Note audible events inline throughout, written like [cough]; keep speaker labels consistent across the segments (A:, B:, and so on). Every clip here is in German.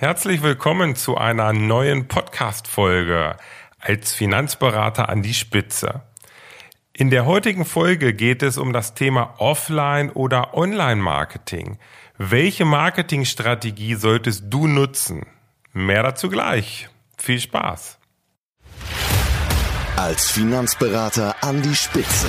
A: Herzlich willkommen zu einer neuen Podcast-Folge als Finanzberater an die Spitze. In der heutigen Folge geht es um das Thema Offline- oder Online-Marketing. Welche Marketingstrategie solltest du nutzen? Mehr dazu gleich. Viel Spaß.
B: Als Finanzberater an die Spitze.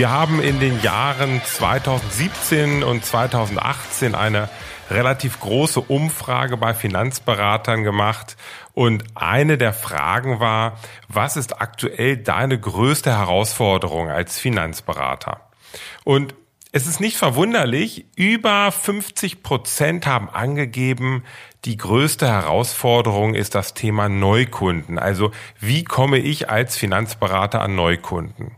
A: Wir haben in den Jahren 2017 und 2018 eine relativ große Umfrage bei Finanzberatern gemacht und eine der Fragen war, was ist aktuell deine größte Herausforderung als Finanzberater? Und es ist nicht verwunderlich, über 50 Prozent haben angegeben, die größte Herausforderung ist das Thema Neukunden. Also wie komme ich als Finanzberater an Neukunden?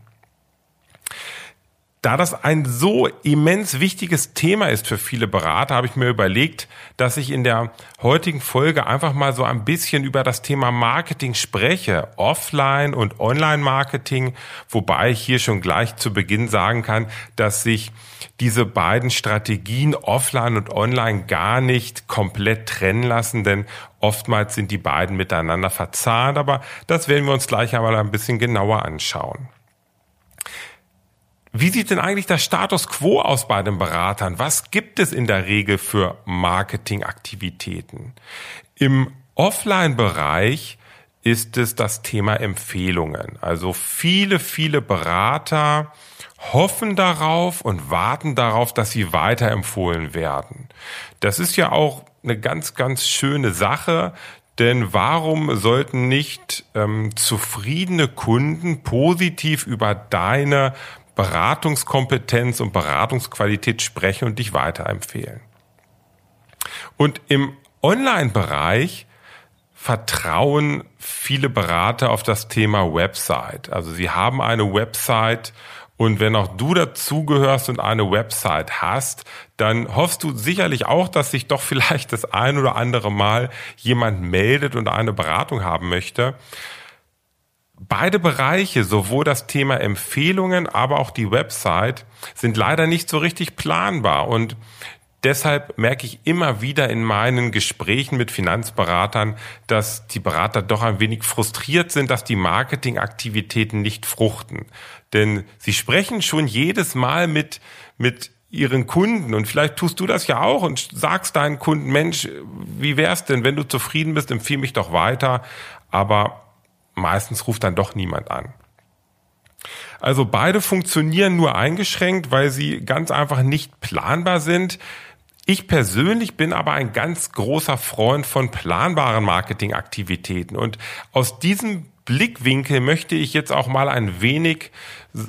A: Da das ein so immens wichtiges Thema ist für viele Berater, habe ich mir überlegt, dass ich in der heutigen Folge einfach mal so ein bisschen über das Thema Marketing spreche, Offline- und Online-Marketing, wobei ich hier schon gleich zu Beginn sagen kann, dass sich diese beiden Strategien Offline und Online gar nicht komplett trennen lassen, denn oftmals sind die beiden miteinander verzahnt, aber das werden wir uns gleich einmal ein bisschen genauer anschauen. Wie sieht denn eigentlich der Status quo aus bei den Beratern? Was gibt es in der Regel für Marketingaktivitäten? Im Offline-Bereich ist es das Thema Empfehlungen. Also viele, viele Berater hoffen darauf und warten darauf, dass sie weiterempfohlen werden. Das ist ja auch eine ganz, ganz schöne Sache, denn warum sollten nicht ähm, zufriedene Kunden positiv über deine Beratungskompetenz und Beratungsqualität sprechen und dich weiterempfehlen. Und im Online-Bereich vertrauen viele Berater auf das Thema Website. Also sie haben eine Website und wenn auch du dazugehörst und eine Website hast, dann hoffst du sicherlich auch, dass sich doch [laughs] vielleicht das ein oder andere Mal jemand meldet und eine Beratung haben möchte beide Bereiche, sowohl das Thema Empfehlungen, aber auch die Website, sind leider nicht so richtig planbar und Deshalb merke ich immer wieder in meinen Gesprächen mit Finanzberatern, dass die Berater doch ein wenig frustriert sind, dass die Marketingaktivitäten nicht fruchten. Denn sie sprechen schon jedes Mal mit, mit ihren Kunden und vielleicht tust du das ja auch und sagst deinen Kunden, Mensch, wie wär's denn, wenn du zufrieden bist, empfehle mich doch weiter. Aber meistens ruft dann doch niemand an. Also beide funktionieren nur eingeschränkt, weil sie ganz einfach nicht planbar sind. Ich persönlich bin aber ein ganz großer Freund von planbaren Marketingaktivitäten und aus diesem Blickwinkel möchte ich jetzt auch mal ein wenig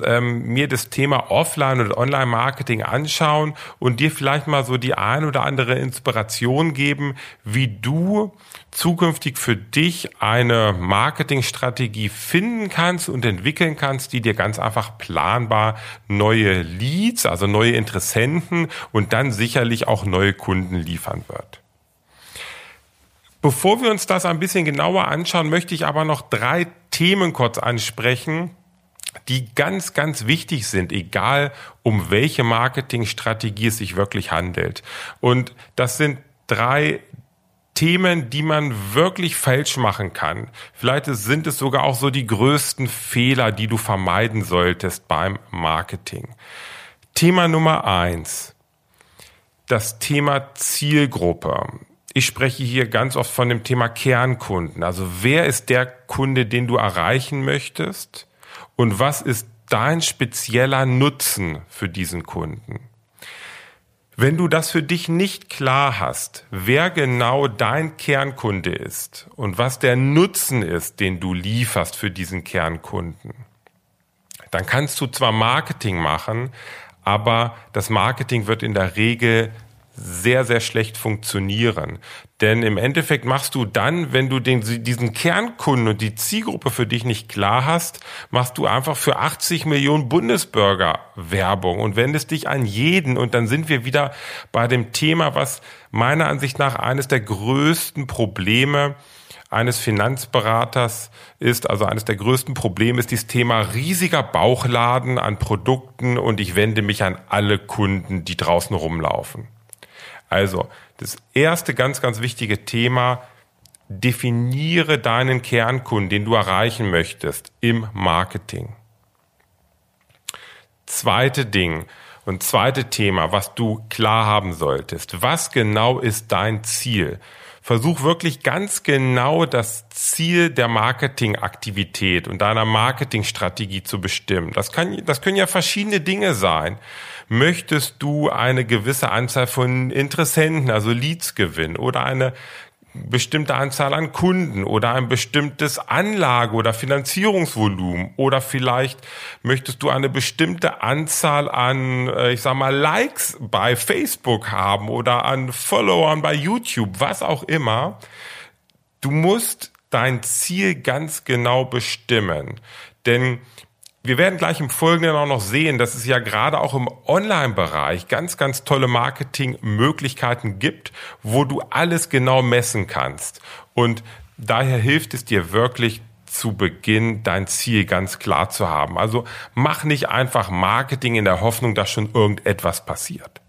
A: ähm, mir das Thema Offline- und Online-Marketing anschauen und dir vielleicht mal so die ein oder andere Inspiration geben, wie du zukünftig für dich eine Marketingstrategie finden kannst und entwickeln kannst, die dir ganz einfach planbar neue Leads, also neue Interessenten und dann sicherlich auch neue Kunden liefern wird. Bevor wir uns das ein bisschen genauer anschauen, möchte ich aber noch drei Themen kurz ansprechen, die ganz, ganz wichtig sind, egal um welche Marketingstrategie es sich wirklich handelt. Und das sind drei Themen, die man wirklich falsch machen kann. Vielleicht sind es sogar auch so die größten Fehler, die du vermeiden solltest beim Marketing. Thema Nummer eins. Das Thema Zielgruppe. Ich spreche hier ganz oft von dem Thema Kernkunden. Also wer ist der Kunde, den du erreichen möchtest? Und was ist dein spezieller Nutzen für diesen Kunden? Wenn du das für dich nicht klar hast, wer genau dein Kernkunde ist und was der Nutzen ist, den du lieferst für diesen Kernkunden, dann kannst du zwar Marketing machen, aber das Marketing wird in der Regel sehr, sehr schlecht funktionieren. Denn im Endeffekt machst du dann, wenn du den, diesen Kernkunden und die Zielgruppe für dich nicht klar hast, machst du einfach für 80 Millionen Bundesbürger Werbung und wendest dich an jeden. Und dann sind wir wieder bei dem Thema, was meiner Ansicht nach eines der größten Probleme eines Finanzberaters ist, also eines der größten Probleme ist dieses Thema riesiger Bauchladen an Produkten und ich wende mich an alle Kunden, die draußen rumlaufen. Also, das erste ganz, ganz wichtige Thema, definiere deinen Kernkunden, den du erreichen möchtest im Marketing. Zweite Ding und zweite Thema, was du klar haben solltest. Was genau ist dein Ziel? Versuch wirklich ganz genau das Ziel der Marketingaktivität und deiner Marketingstrategie zu bestimmen. Das kann, das können ja verschiedene Dinge sein. Möchtest du eine gewisse Anzahl von Interessenten, also Leads gewinnen oder eine bestimmte Anzahl an Kunden oder ein bestimmtes Anlage- oder Finanzierungsvolumen oder vielleicht möchtest du eine bestimmte Anzahl an, äh, ich sag mal, Likes bei Facebook haben oder an Followern bei YouTube, was auch immer. Du musst dein Ziel ganz genau bestimmen, denn wir werden gleich im Folgenden auch noch sehen, dass es ja gerade auch im Online-Bereich ganz, ganz tolle Marketingmöglichkeiten gibt, wo du alles genau messen kannst. Und daher hilft es dir wirklich zu Beginn dein Ziel ganz klar zu haben. Also mach nicht einfach Marketing in der Hoffnung, dass schon irgendetwas passiert.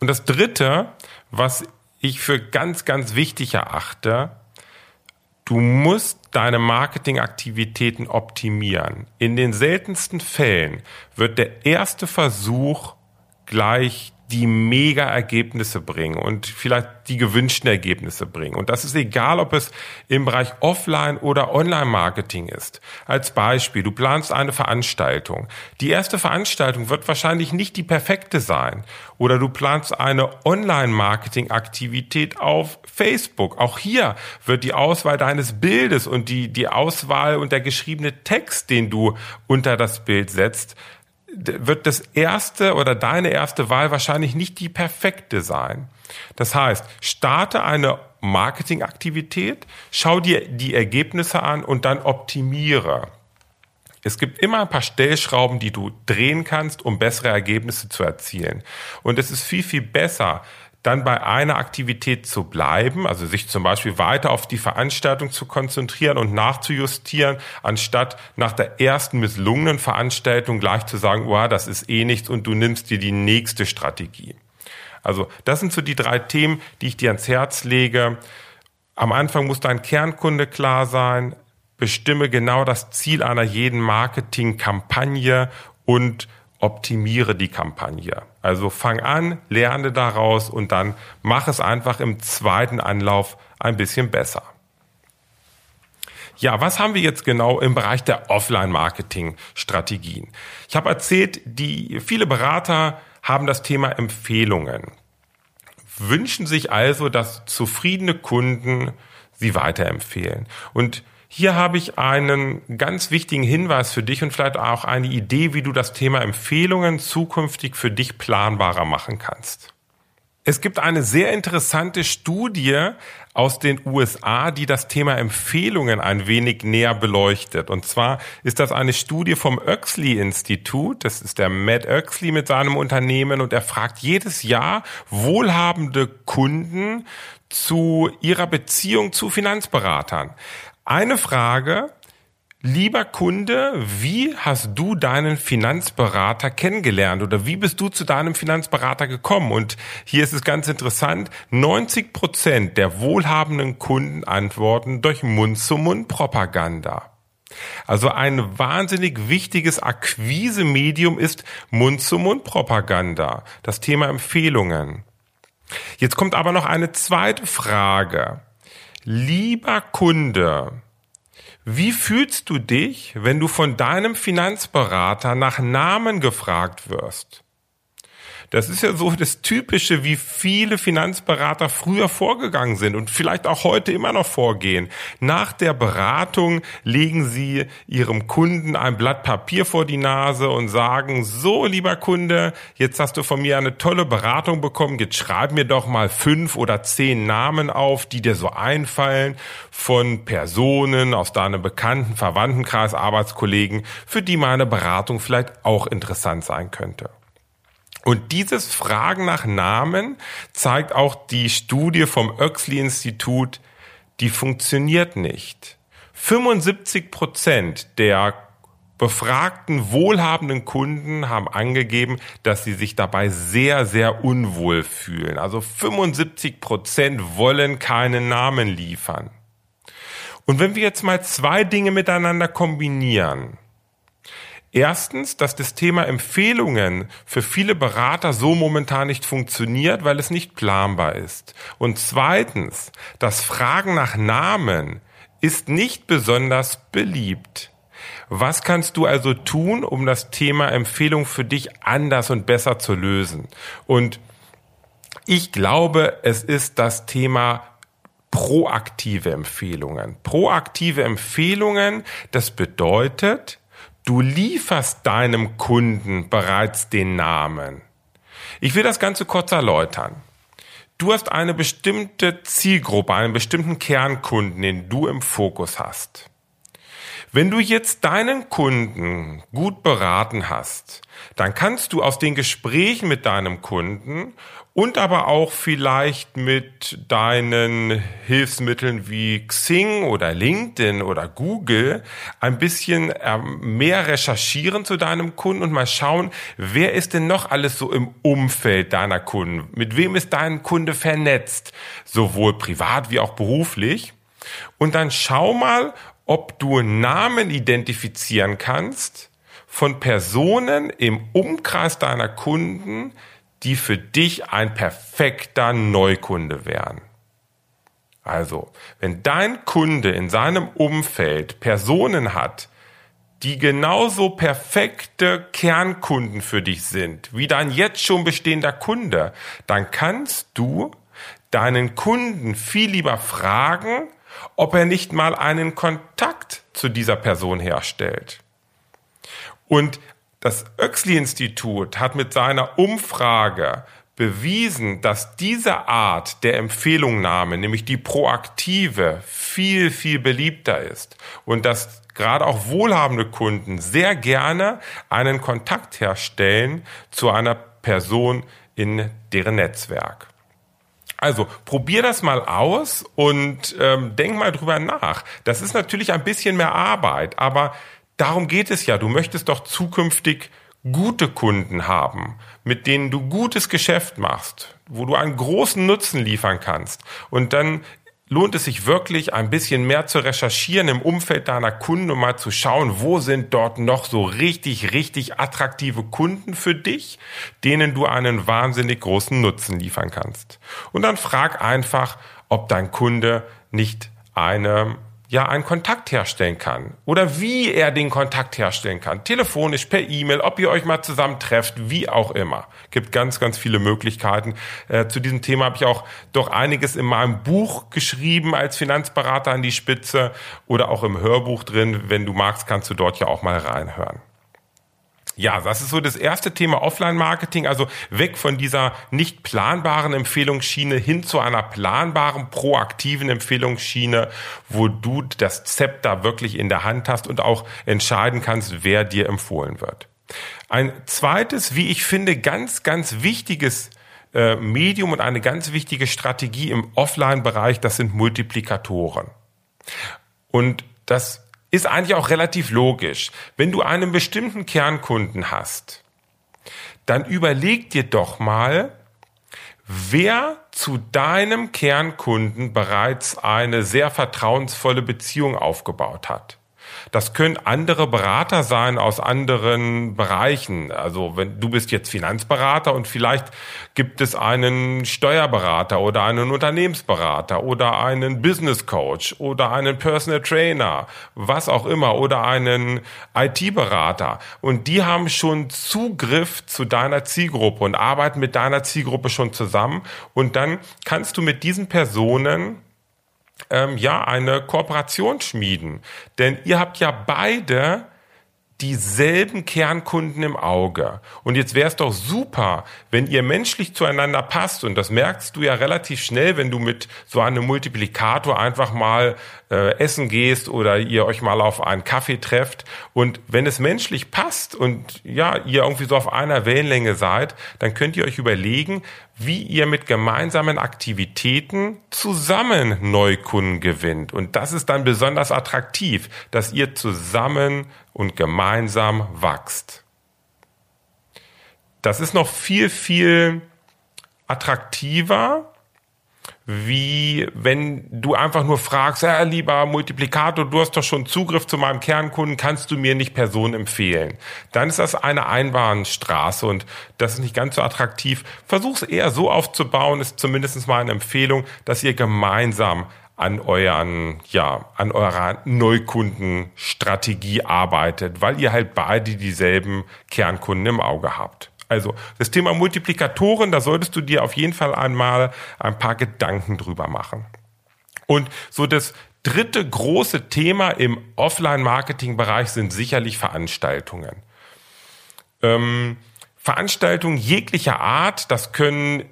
A: Und das Dritte, was ich für ganz, ganz wichtig erachte, Du musst deine Marketingaktivitäten optimieren. In den seltensten Fällen wird der erste Versuch gleich die Mega-Ergebnisse bringen und vielleicht die gewünschten Ergebnisse bringen. Und das ist egal, ob es im Bereich Offline- oder Online-Marketing ist. Als Beispiel, du planst eine Veranstaltung. Die erste Veranstaltung wird wahrscheinlich nicht die perfekte sein. Oder du planst eine Online-Marketing-Aktivität auf Facebook. Auch hier wird die Auswahl deines Bildes und die, die Auswahl und der geschriebene Text, den du unter das Bild setzt, wird das erste oder deine erste Wahl wahrscheinlich nicht die perfekte sein. Das heißt, starte eine Marketingaktivität, schau dir die Ergebnisse an und dann optimiere. Es gibt immer ein paar Stellschrauben, die du drehen kannst, um bessere Ergebnisse zu erzielen. Und es ist viel, viel besser, dann bei einer Aktivität zu bleiben, also sich zum Beispiel weiter auf die Veranstaltung zu konzentrieren und nachzujustieren, anstatt nach der ersten misslungenen Veranstaltung gleich zu sagen, oh, das ist eh nichts und du nimmst dir die nächste Strategie. Also das sind so die drei Themen, die ich dir ans Herz lege. Am Anfang muss dein Kernkunde klar sein, bestimme genau das Ziel einer jeden Marketingkampagne und optimiere die Kampagne. Also fang an, lerne daraus und dann mach es einfach im zweiten Anlauf ein bisschen besser. Ja, was haben wir jetzt genau im Bereich der Offline-Marketing-Strategien? Ich habe erzählt, die viele Berater haben das Thema Empfehlungen, wünschen sich also, dass zufriedene Kunden sie weiterempfehlen. Und hier habe ich einen ganz wichtigen Hinweis für dich und vielleicht auch eine Idee, wie du das Thema Empfehlungen zukünftig für dich planbarer machen kannst. Es gibt eine sehr interessante Studie aus den USA, die das Thema Empfehlungen ein wenig näher beleuchtet. Und zwar ist das eine Studie vom Oexley Institut. Das ist der Matt Oexley mit seinem Unternehmen und er fragt jedes Jahr wohlhabende Kunden zu ihrer Beziehung zu Finanzberatern. Eine Frage, lieber Kunde, wie hast du deinen Finanzberater kennengelernt oder wie bist du zu deinem Finanzberater gekommen? Und hier ist es ganz interessant, 90 Prozent der wohlhabenden Kunden antworten durch Mund-zu-Mund-Propaganda. Also ein wahnsinnig wichtiges Akquisemedium ist Mund-zu-Mund-Propaganda, das Thema Empfehlungen. Jetzt kommt aber noch eine zweite Frage. Lieber Kunde, wie fühlst du dich, wenn du von deinem Finanzberater nach Namen gefragt wirst? Das ist ja so das Typische, wie viele Finanzberater früher vorgegangen sind und vielleicht auch heute immer noch vorgehen. Nach der Beratung legen sie ihrem Kunden ein Blatt Papier vor die Nase und sagen, so lieber Kunde, jetzt hast du von mir eine tolle Beratung bekommen, jetzt schreib mir doch mal fünf oder zehn Namen auf, die dir so einfallen von Personen aus deinem bekannten Verwandtenkreis, Arbeitskollegen, für die meine Beratung vielleicht auch interessant sein könnte. Und dieses Fragen nach Namen zeigt auch die Studie vom Oexley-Institut, die funktioniert nicht. 75 Prozent der befragten wohlhabenden Kunden haben angegeben, dass sie sich dabei sehr, sehr unwohl fühlen. Also 75 Prozent wollen keinen Namen liefern. Und wenn wir jetzt mal zwei Dinge miteinander kombinieren, Erstens, dass das Thema Empfehlungen für viele Berater so momentan nicht funktioniert, weil es nicht planbar ist. Und zweitens, das Fragen nach Namen ist nicht besonders beliebt. Was kannst du also tun, um das Thema Empfehlung für dich anders und besser zu lösen? Und ich glaube, es ist das Thema proaktive Empfehlungen. Proaktive Empfehlungen, das bedeutet, Du lieferst deinem Kunden bereits den Namen. Ich will das Ganze kurz erläutern. Du hast eine bestimmte Zielgruppe, einen bestimmten Kernkunden, den du im Fokus hast. Wenn du jetzt deinen Kunden gut beraten hast, dann kannst du aus den Gesprächen mit deinem Kunden und aber auch vielleicht mit deinen Hilfsmitteln wie Xing oder LinkedIn oder Google ein bisschen ähm, mehr recherchieren zu deinem Kunden und mal schauen, wer ist denn noch alles so im Umfeld deiner Kunden? Mit wem ist dein Kunde vernetzt? Sowohl privat wie auch beruflich. Und dann schau mal, ob du Namen identifizieren kannst von Personen im Umkreis deiner Kunden, die für dich ein perfekter Neukunde wären. Also, wenn dein Kunde in seinem Umfeld Personen hat, die genauso perfekte Kernkunden für dich sind, wie dein jetzt schon bestehender Kunde, dann kannst du deinen Kunden viel lieber fragen, ob er nicht mal einen Kontakt zu dieser Person herstellt. Und das Oexley-Institut hat mit seiner Umfrage bewiesen, dass diese Art der Empfehlungnahme, nämlich die proaktive, viel, viel beliebter ist und dass gerade auch wohlhabende Kunden sehr gerne einen Kontakt herstellen zu einer Person in deren Netzwerk. Also probier das mal aus und ähm, denk mal drüber nach. Das ist natürlich ein bisschen mehr Arbeit, aber Darum geht es ja. Du möchtest doch zukünftig gute Kunden haben, mit denen du gutes Geschäft machst, wo du einen großen Nutzen liefern kannst. Und dann lohnt es sich wirklich ein bisschen mehr zu recherchieren im Umfeld deiner Kunden und mal zu schauen, wo sind dort noch so richtig, richtig attraktive Kunden für dich, denen du einen wahnsinnig großen Nutzen liefern kannst. Und dann frag einfach, ob dein Kunde nicht eine ja einen Kontakt herstellen kann oder wie er den Kontakt herstellen kann. Telefonisch, per E-Mail, ob ihr euch mal zusammen trefft, wie auch immer. Gibt ganz, ganz viele Möglichkeiten. Äh, zu diesem Thema habe ich auch doch einiges in meinem Buch geschrieben als Finanzberater an die Spitze oder auch im Hörbuch drin. Wenn du magst, kannst du dort ja auch mal reinhören. Ja, das ist so das erste Thema Offline-Marketing, also weg von dieser nicht planbaren Empfehlungsschiene hin zu einer planbaren, proaktiven Empfehlungsschiene, wo du das Zepter wirklich in der Hand hast und auch entscheiden kannst, wer dir empfohlen wird. Ein zweites, wie ich finde, ganz, ganz wichtiges äh, Medium und eine ganz wichtige Strategie im Offline-Bereich, das sind Multiplikatoren. Und das ist eigentlich auch relativ logisch. Wenn du einen bestimmten Kernkunden hast, dann überleg dir doch mal, wer zu deinem Kernkunden bereits eine sehr vertrauensvolle Beziehung aufgebaut hat. Das können andere Berater sein aus anderen Bereichen. Also wenn du bist jetzt Finanzberater und vielleicht gibt es einen Steuerberater oder einen Unternehmensberater oder einen Business Coach oder einen Personal Trainer, was auch immer, oder einen IT-Berater. Und die haben schon Zugriff zu deiner Zielgruppe und arbeiten mit deiner Zielgruppe schon zusammen. Und dann kannst du mit diesen Personen ähm, ja eine Kooperation schmieden. Denn ihr habt ja beide dieselben Kernkunden im Auge. Und jetzt wäre es doch super, wenn ihr menschlich zueinander passt. Und das merkst du ja relativ schnell, wenn du mit so einem Multiplikator einfach mal äh, essen gehst oder ihr euch mal auf einen Kaffee trefft. Und wenn es menschlich passt und ja, ihr irgendwie so auf einer Wellenlänge seid, dann könnt ihr euch überlegen, wie ihr mit gemeinsamen Aktivitäten zusammen Neukunden gewinnt. Und das ist dann besonders attraktiv, dass ihr zusammen und gemeinsam wächst. Das ist noch viel, viel attraktiver, wie wenn du einfach nur fragst, ja, lieber Multiplikator, du hast doch schon Zugriff zu meinem Kernkunden, kannst du mir nicht Personen empfehlen? Dann ist das eine Einbahnstraße und das ist nicht ganz so attraktiv. Versuch es eher so aufzubauen, ist zumindest mal eine Empfehlung, dass ihr gemeinsam an euren, ja, an eurer Neukundenstrategie arbeitet, weil ihr halt beide dieselben Kernkunden im Auge habt. Also das Thema Multiplikatoren, da solltest du dir auf jeden Fall einmal ein paar Gedanken drüber machen. Und so das dritte große Thema im Offline-Marketing-Bereich sind sicherlich Veranstaltungen. Ähm, Veranstaltungen jeglicher Art, das können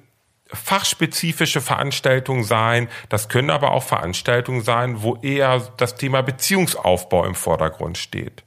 A: fachspezifische Veranstaltungen sein, das können aber auch Veranstaltungen sein, wo eher das Thema Beziehungsaufbau im Vordergrund steht.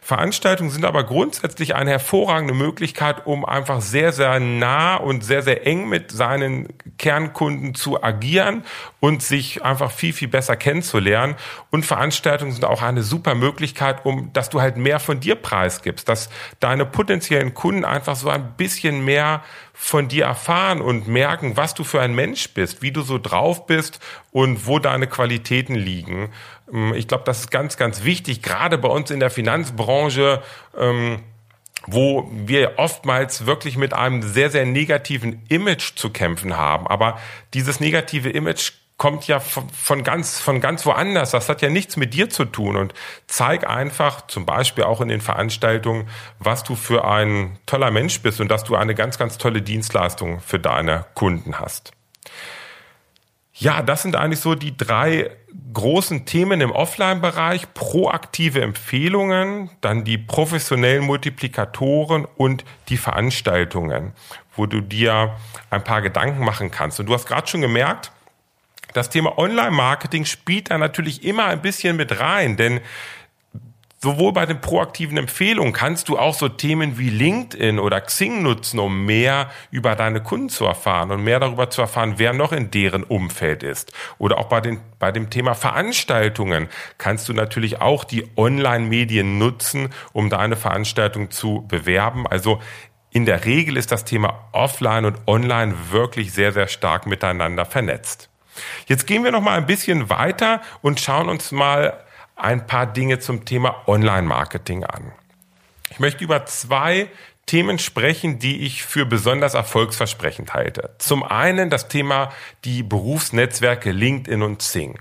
A: Veranstaltungen sind aber grundsätzlich eine hervorragende Möglichkeit, um einfach sehr, sehr nah und sehr, sehr eng mit seinen Kernkunden zu agieren und sich einfach viel, viel besser kennenzulernen. Und Veranstaltungen sind auch eine super Möglichkeit, um, dass du halt mehr von dir preisgibst, dass deine potenziellen Kunden einfach so ein bisschen mehr von dir erfahren und merken, was du für ein Mensch bist, wie du so drauf bist und wo deine Qualitäten liegen. Ähm, ich glaube, das ist ganz, ganz wichtig, gerade bei uns in der Finanzbranche, ähm, wo wir oftmals wirklich mit einem sehr, sehr negativen Image zu kämpfen haben. Aber dieses negative Image kommt ja von, ganz, von ganz woanders. Das hat ja nichts mit dir zu tun. Und zeig einfach, zum Beispiel auch in den Veranstaltungen, was du für ein toller Mensch bist und dass du eine ganz, ganz tolle Dienstleistung für deine Kunden hast. Ja, das sind eigentlich so die drei großen Themen im Offline-Bereich. Proaktive Empfehlungen, dann die professionellen Multiplikatoren und die Veranstaltungen, wo du dir ein paar Gedanken machen kannst. Und du hast gerade schon gemerkt, das Thema Online-Marketing spielt da natürlich immer ein bisschen mit rein, denn sowohl bei den proaktiven Empfehlungen kannst du auch so Themen wie LinkedIn oder Xing nutzen, um mehr über deine Kunden zu erfahren und mehr darüber zu erfahren, wer noch in deren Umfeld ist. Oder auch bei, den, bei dem Thema Veranstaltungen kannst du natürlich auch die Online-Medien nutzen, um deine Veranstaltung zu bewerben. Also in der Regel ist das Thema Offline und Online wirklich sehr, sehr stark miteinander vernetzt. Jetzt gehen wir noch mal ein bisschen weiter und schauen uns mal ein paar Dinge zum Thema Online-Marketing an. Ich möchte über zwei Themen sprechen, die ich für besonders erfolgsversprechend halte. Zum einen das Thema die Berufsnetzwerke LinkedIn und Xing.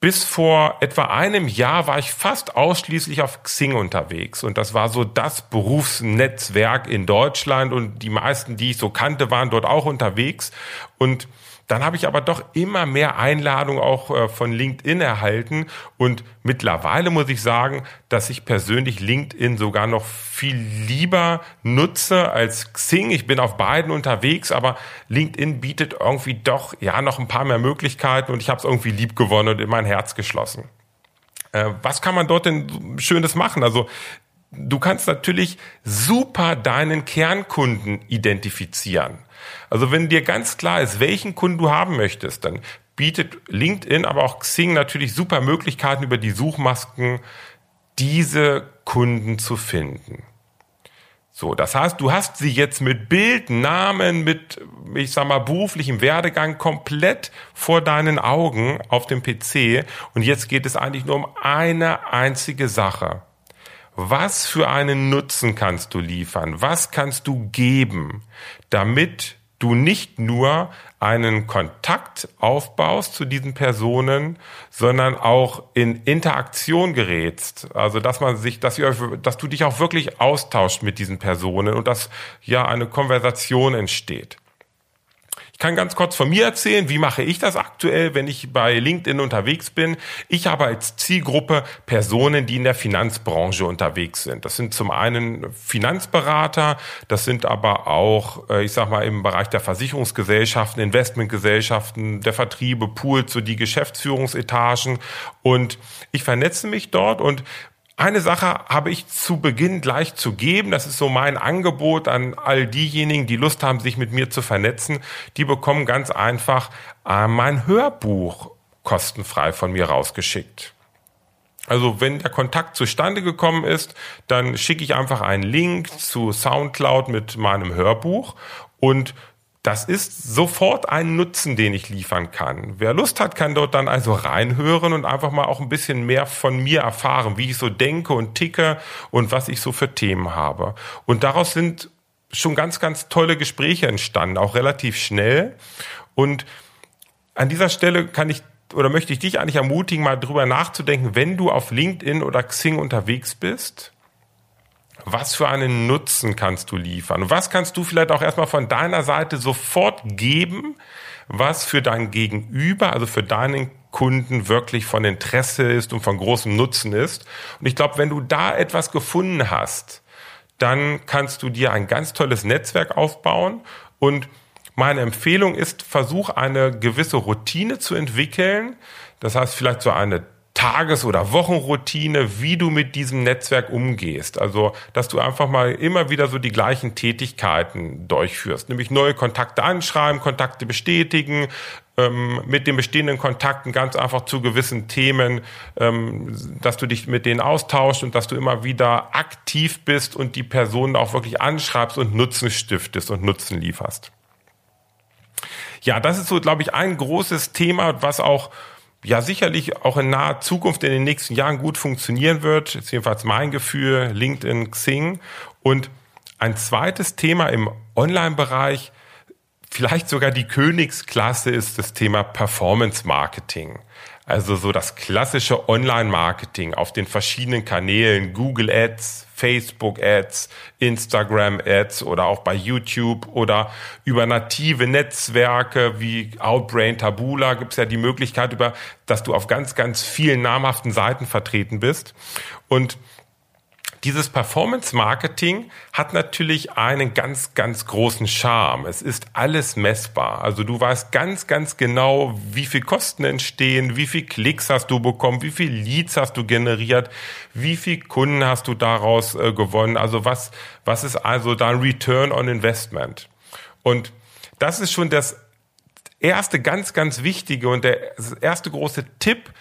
A: Bis vor etwa einem Jahr war ich fast ausschließlich auf Xing unterwegs und das war so das Berufsnetzwerk in Deutschland und die meisten, die ich so kannte, waren dort auch unterwegs und dann habe ich aber doch immer mehr Einladungen auch äh, von LinkedIn erhalten und mittlerweile muss ich sagen, dass ich persönlich LinkedIn sogar noch viel lieber nutze als Xing. Ich bin auf beiden unterwegs, aber LinkedIn bietet irgendwie doch ja noch ein paar mehr Möglichkeiten und ich habe es irgendwie lieb gewonnen und in mein Herz geschlossen. Äh, was kann man dort denn Schönes machen? Also du kannst natürlich super deinen Kernkunden identifizieren. Also wenn dir ganz klar ist, welchen Kunden du haben möchtest, dann bietet LinkedIn, aber auch Xing natürlich super Möglichkeiten über die Suchmasken, diese Kunden zu finden. So, das heißt, du hast sie jetzt mit Bild, Namen, mit, ich sag mal, beruflichem Werdegang komplett vor deinen Augen auf dem PC. Und jetzt geht es eigentlich nur um eine einzige Sache. Was für einen Nutzen kannst du liefern? Was kannst du geben, damit du nicht nur einen Kontakt aufbaust zu diesen Personen, sondern auch in Interaktion gerätst. Also dass man sich, dass, ihr, dass du dich auch wirklich austauscht mit diesen Personen und dass ja eine Konversation entsteht kann ganz kurz von mir erzählen, wie mache ich das aktuell, wenn ich bei LinkedIn unterwegs bin. Ich habe als Zielgruppe Personen, die in der Finanzbranche unterwegs sind. Das sind zum einen Finanzberater, das sind aber auch, äh, ich sag mal, im Bereich der Versicherungsgesellschaften, Investmentgesellschaften, der Vertriebe, Pools, so die Geschäftsführungsetagen. Und ich vernetze mich dort und eine Sache habe ich zu Beginn gleich zu geben. Das ist so mein Angebot an all diejenigen, die Lust haben, sich mit mir zu vernetzen. Die bekommen ganz einfach äh, mein Hörbuch kostenfrei von mir rausgeschickt. Also wenn der Kontakt zustande gekommen ist, dann schicke ich einfach einen Link zu SoundCloud mit meinem Hörbuch und das ist sofort ein Nutzen, den ich liefern kann. Wer Lust hat, kann dort dann also reinhören und einfach mal auch ein bisschen mehr von mir erfahren, wie ich so denke und ticke und was ich so für Themen habe. Und daraus sind schon ganz, ganz tolle Gespräche entstanden, auch relativ schnell. Und an dieser Stelle kann ich oder möchte ich dich eigentlich ermutigen, mal drüber nachzudenken, wenn du auf LinkedIn oder Xing unterwegs bist, was für einen Nutzen kannst du liefern? Was kannst du vielleicht auch erstmal von deiner Seite sofort geben, was für dein Gegenüber, also für deinen Kunden wirklich von Interesse ist und von großem Nutzen ist? Und ich glaube, wenn du da etwas gefunden hast, dann kannst du dir ein ganz tolles Netzwerk aufbauen und meine Empfehlung ist, versuch eine gewisse Routine zu entwickeln. Das heißt, vielleicht so eine Tages- oder Wochenroutine, wie du mit diesem Netzwerk umgehst. Also, dass du einfach mal immer wieder so die gleichen Tätigkeiten durchführst, nämlich neue Kontakte anschreiben, Kontakte bestätigen, ähm, mit den bestehenden Kontakten ganz einfach zu gewissen Themen, ähm, dass du dich mit denen austauschst und dass du immer wieder aktiv bist und die Personen auch wirklich anschreibst und Nutzen stiftest und Nutzen lieferst. Ja, das ist so, glaube ich, ein großes Thema, was auch ja sicherlich auch in naher Zukunft in den nächsten Jahren gut funktionieren wird. Ist jedenfalls mein Gefühl, LinkedIn, Xing. Und ein zweites Thema im Online-Bereich, vielleicht sogar die Königsklasse, ist das Thema Performance Marketing. Also so das klassische Online-Marketing auf den verschiedenen Kanälen, Google Ads, Facebook Ads, Instagram Ads oder auch bei YouTube oder über native Netzwerke wie Outbrain, Tabula gibt es ja die Möglichkeit, über, dass du auf ganz, ganz vielen namhaften Seiten vertreten bist. Und dieses Performance Marketing hat natürlich einen ganz, ganz großen Charme. Es ist alles messbar. Also du weißt ganz, ganz genau, wie viel Kosten entstehen, wie viel Klicks hast du bekommen, wie viel Leads hast du generiert, wie viel Kunden hast du daraus äh, gewonnen. Also was, was ist also dein Return on Investment? Und das ist schon das erste ganz, ganz wichtige und der erste große Tipp,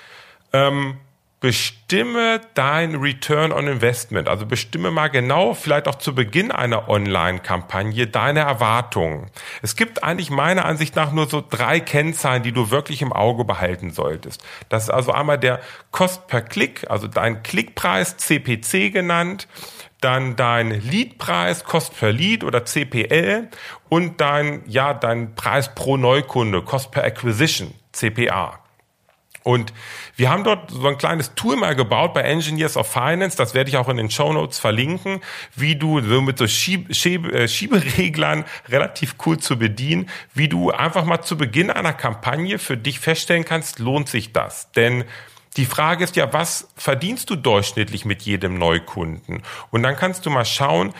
A: ähm, bestimme dein Return on Investment. Also bestimme mal genau, vielleicht auch zu Beginn einer Online-Kampagne, deine Erwartungen. Es gibt eigentlich meiner Ansicht nach nur so drei Kennzahlen, die du wirklich im Auge behalten solltest. Das ist also einmal der Cost per Klick, also dein Klickpreis, CPC genannt dann dein Leadpreis, Cost per Lead oder CPL und dein, ja, dein Preis pro Neukunde, Cost per Acquisition, CPA. Und wir haben dort so ein kleines Tool mal gebaut bei Engineers of Finance, das werde ich auch in den Show Notes verlinken, wie du so mit so Schieb Schieb äh, Schiebereglern relativ cool zu bedienen, wie du einfach mal zu Beginn einer Kampagne für dich feststellen kannst, lohnt sich das? Denn die Frage ist ja, was verdienst du durchschnittlich mit jedem Neukunden? Und dann kannst du mal schauen,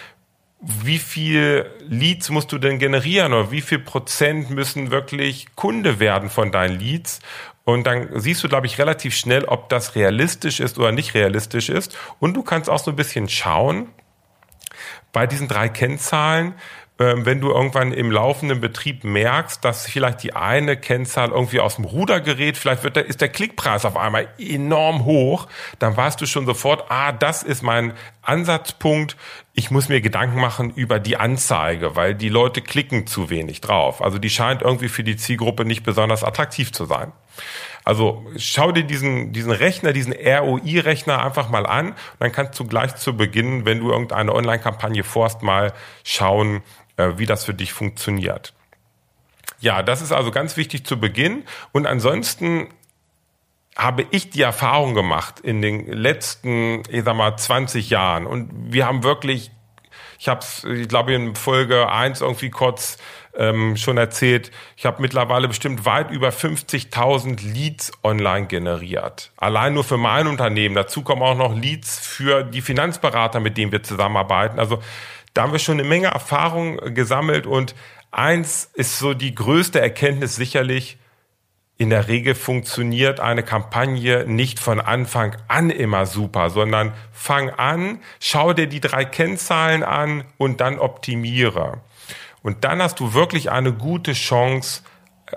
A: wie viel Leads musst du denn generieren oder wie viel Prozent müssen wirklich Kunde werden von deinen Leads? Und dann siehst du, glaube ich, relativ schnell, ob das realistisch ist oder nicht realistisch ist. Und du kannst auch so ein bisschen schauen bei diesen drei Kennzahlen, wenn du irgendwann im laufenden Betrieb merkst, dass vielleicht die eine Kennzahl irgendwie aus dem Ruder gerät, vielleicht wird der, ist der Klickpreis auf einmal enorm hoch, dann weißt du schon sofort, ah, das ist mein Ansatzpunkt, ich muss mir Gedanken machen über die Anzeige, weil die Leute klicken zu wenig drauf. Also die scheint irgendwie für die Zielgruppe nicht besonders attraktiv zu sein. Also schau dir diesen, diesen Rechner, diesen ROI-Rechner einfach mal an dann kannst du gleich zu Beginn, wenn du irgendeine Online-Kampagne vorst, mal schauen, äh, wie das für dich funktioniert. Ja, das ist also ganz wichtig zu Beginn. Und ansonsten habe ich die Erfahrung gemacht in den letzten, ich sag mal, 20 Jahren. Und wir haben wirklich, ich habe es, ich glaube, in Folge 1 irgendwie kurz ähm, schon erzählt, ich habe mittlerweile bestimmt weit über 50.000 Leads online generiert. Allein nur für mein Unternehmen. Dazu kommen auch noch Leads für die Finanzberater, mit denen wir zusammenarbeiten. Also da haben wir schon eine Menge Erfahrung gesammelt und eins ist so die größte Erkenntnis sicherlich, in der Regel funktioniert eine Kampagne nicht von Anfang an immer super, sondern fang an, schau dir die drei Kennzahlen an und dann optimiere. Und dann hast du wirklich eine gute Chance,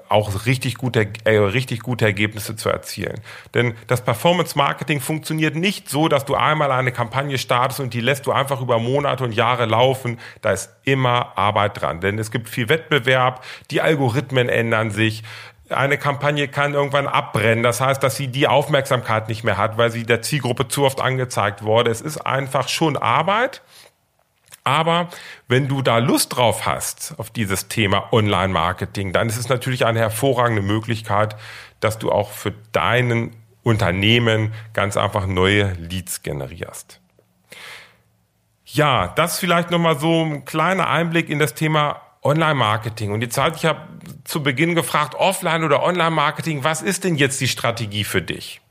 A: auch richtig gute, äh, richtig gute Ergebnisse zu erzielen. Denn das Performance Marketing funktioniert nicht so, dass du einmal eine Kampagne startest und die lässt du einfach über Monate und Jahre laufen. Da ist immer Arbeit dran. Denn es gibt viel Wettbewerb, die Algorithmen ändern sich, eine Kampagne kann irgendwann abbrennen. Das heißt, dass sie die Aufmerksamkeit nicht mehr hat, weil sie der Zielgruppe zu oft angezeigt wurde. Es ist einfach schon Arbeit. Aber wenn du da Lust drauf hast, auf dieses Thema Online-Marketing, dann ist es natürlich eine hervorragende Möglichkeit, dass du auch für deinen Unternehmen ganz einfach neue Leads generierst. Ja, das vielleicht nochmal so ein kleiner Einblick in das Thema Online-Marketing. Und jetzt halt, ich habe zu Beginn gefragt, Offline- oder Online-Marketing, was ist denn jetzt die Strategie für dich?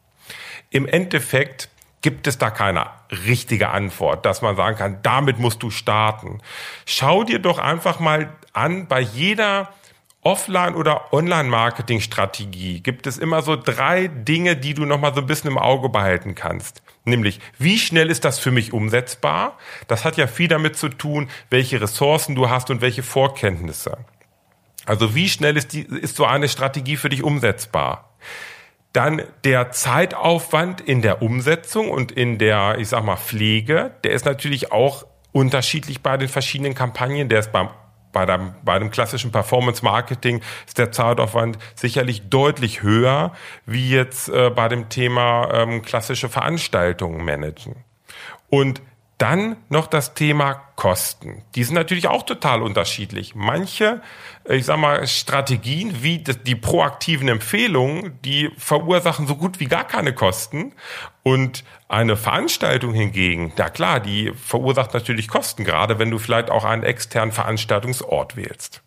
A: Im Endeffekt gibt es da keine richtige Antwort, dass man sagen kann, damit musst du starten. Schau dir doch einfach mal an, bei jeder Offline- oder Online-Marketing-Strategie gibt es immer so drei Dinge, die du nochmal so ein bisschen im Auge behalten kannst. Nämlich, wie schnell ist das für mich umsetzbar? Das hat ja viel damit zu tun, welche Ressourcen du hast und welche Vorkenntnisse. Also wie schnell ist, die, ist so eine Strategie für dich umsetzbar? Dann der Zeitaufwand in der Umsetzung und in der, ich sag mal, Pflege, der ist natürlich auch unterschiedlich bei den verschiedenen Kampagnen. Der ist beim bei dem, bei dem klassischen Performance Marketing ist der Zeitaufwand sicherlich deutlich höher, wie jetzt äh, bei dem Thema ähm, klassische Veranstaltungen managen. Und dann noch das Thema Kosten. Die sind natürlich auch total unterschiedlich. Manche, äh, ich sag mal, Strategien wie die proaktiven Empfehlungen, die verursachen so gut wie gar keine Kosten. Und eine Veranstaltung hingegen, ja klar, die verursacht natürlich Kosten, gerade wenn du vielleicht auch einen externen Veranstaltungsort wählst.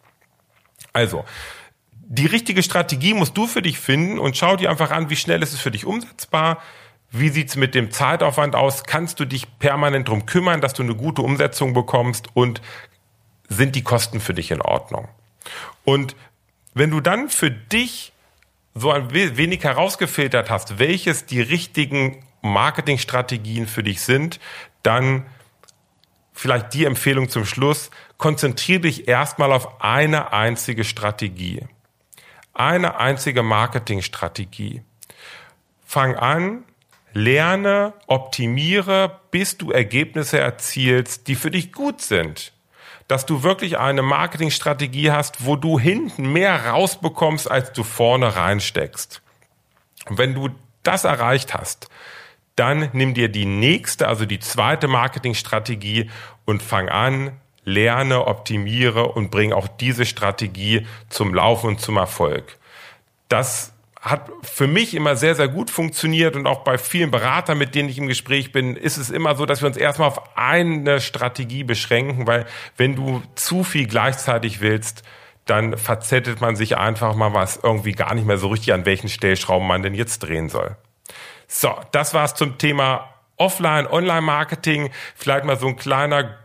A: Also, die richtige Strategie musst du für dich finden und schau dir einfach an, wie schnell ist es für dich umsetzbar wie sieht's mit dem Zeitaufwand aus? Kannst du dich permanent drum kümmern, dass du eine gute Umsetzung bekommst und sind die Kosten für dich in Ordnung? Und wenn du dann für dich so ein wenig herausgefiltert hast, welches die richtigen Marketingstrategien für dich sind, dann vielleicht die Empfehlung zum Schluss, konzentriere dich erstmal auf eine einzige Strategie. Eine einzige Marketingstrategie. Fang an, lerne, optimiere, bis du Ergebnisse erzielst, die für dich gut sind. Dass du wirklich eine Marketingstrategie hast, wo du hinten mehr rausbekommst, als du vorne reinsteckst. Und wenn du das erreicht hast, dann nimm dir die nächste, also die zweite Marketingstrategie und fang an, lerne, optimiere und bring auch diese Strategie zum Laufen und zum Erfolg. Das hat für mich immer sehr, sehr gut funktioniert und auch bei vielen Beratern, mit denen ich im Gespräch bin, ist es immer so, dass wir uns erstmal auf eine Strategie beschränken, weil wenn du zu viel gleichzeitig willst, dann verzettelt man sich einfach mal was irgendwie gar nicht mehr so richtig, an welchen Stellschrauben man denn jetzt drehen soll. So, das war's zum Thema Offline, Online-Marketing. Vielleicht mal so ein kleiner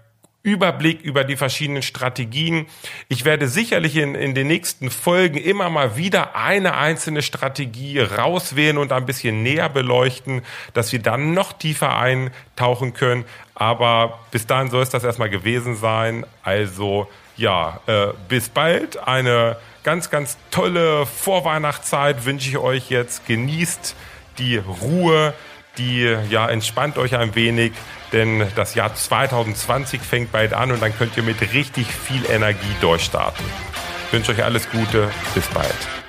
A: Überblick über die verschiedenen Strategien. Ich werde sicherlich in, in den nächsten Folgen immer mal wieder eine einzelne Strategie rauswählen und ein bisschen näher beleuchten, dass wir dann noch tiefer eintauchen können. Aber bis dahin soll es das erstmal gewesen sein. Also ja, äh, bis bald. Eine ganz, ganz tolle Vorweihnachtszeit wünsche ich euch jetzt. Genießt die Ruhe die ja entspannt euch ein wenig, denn das Jahr 2020 fängt bald an und dann könnt ihr mit richtig viel Energie durchstarten. Ich wünsche euch alles Gute, bis bald.